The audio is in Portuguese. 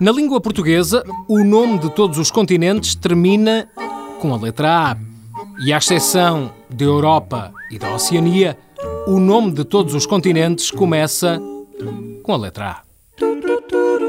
Na língua portuguesa, o nome de todos os continentes termina com a letra A. E à exceção da Europa e da Oceania, o nome de todos os continentes começa com a letra A.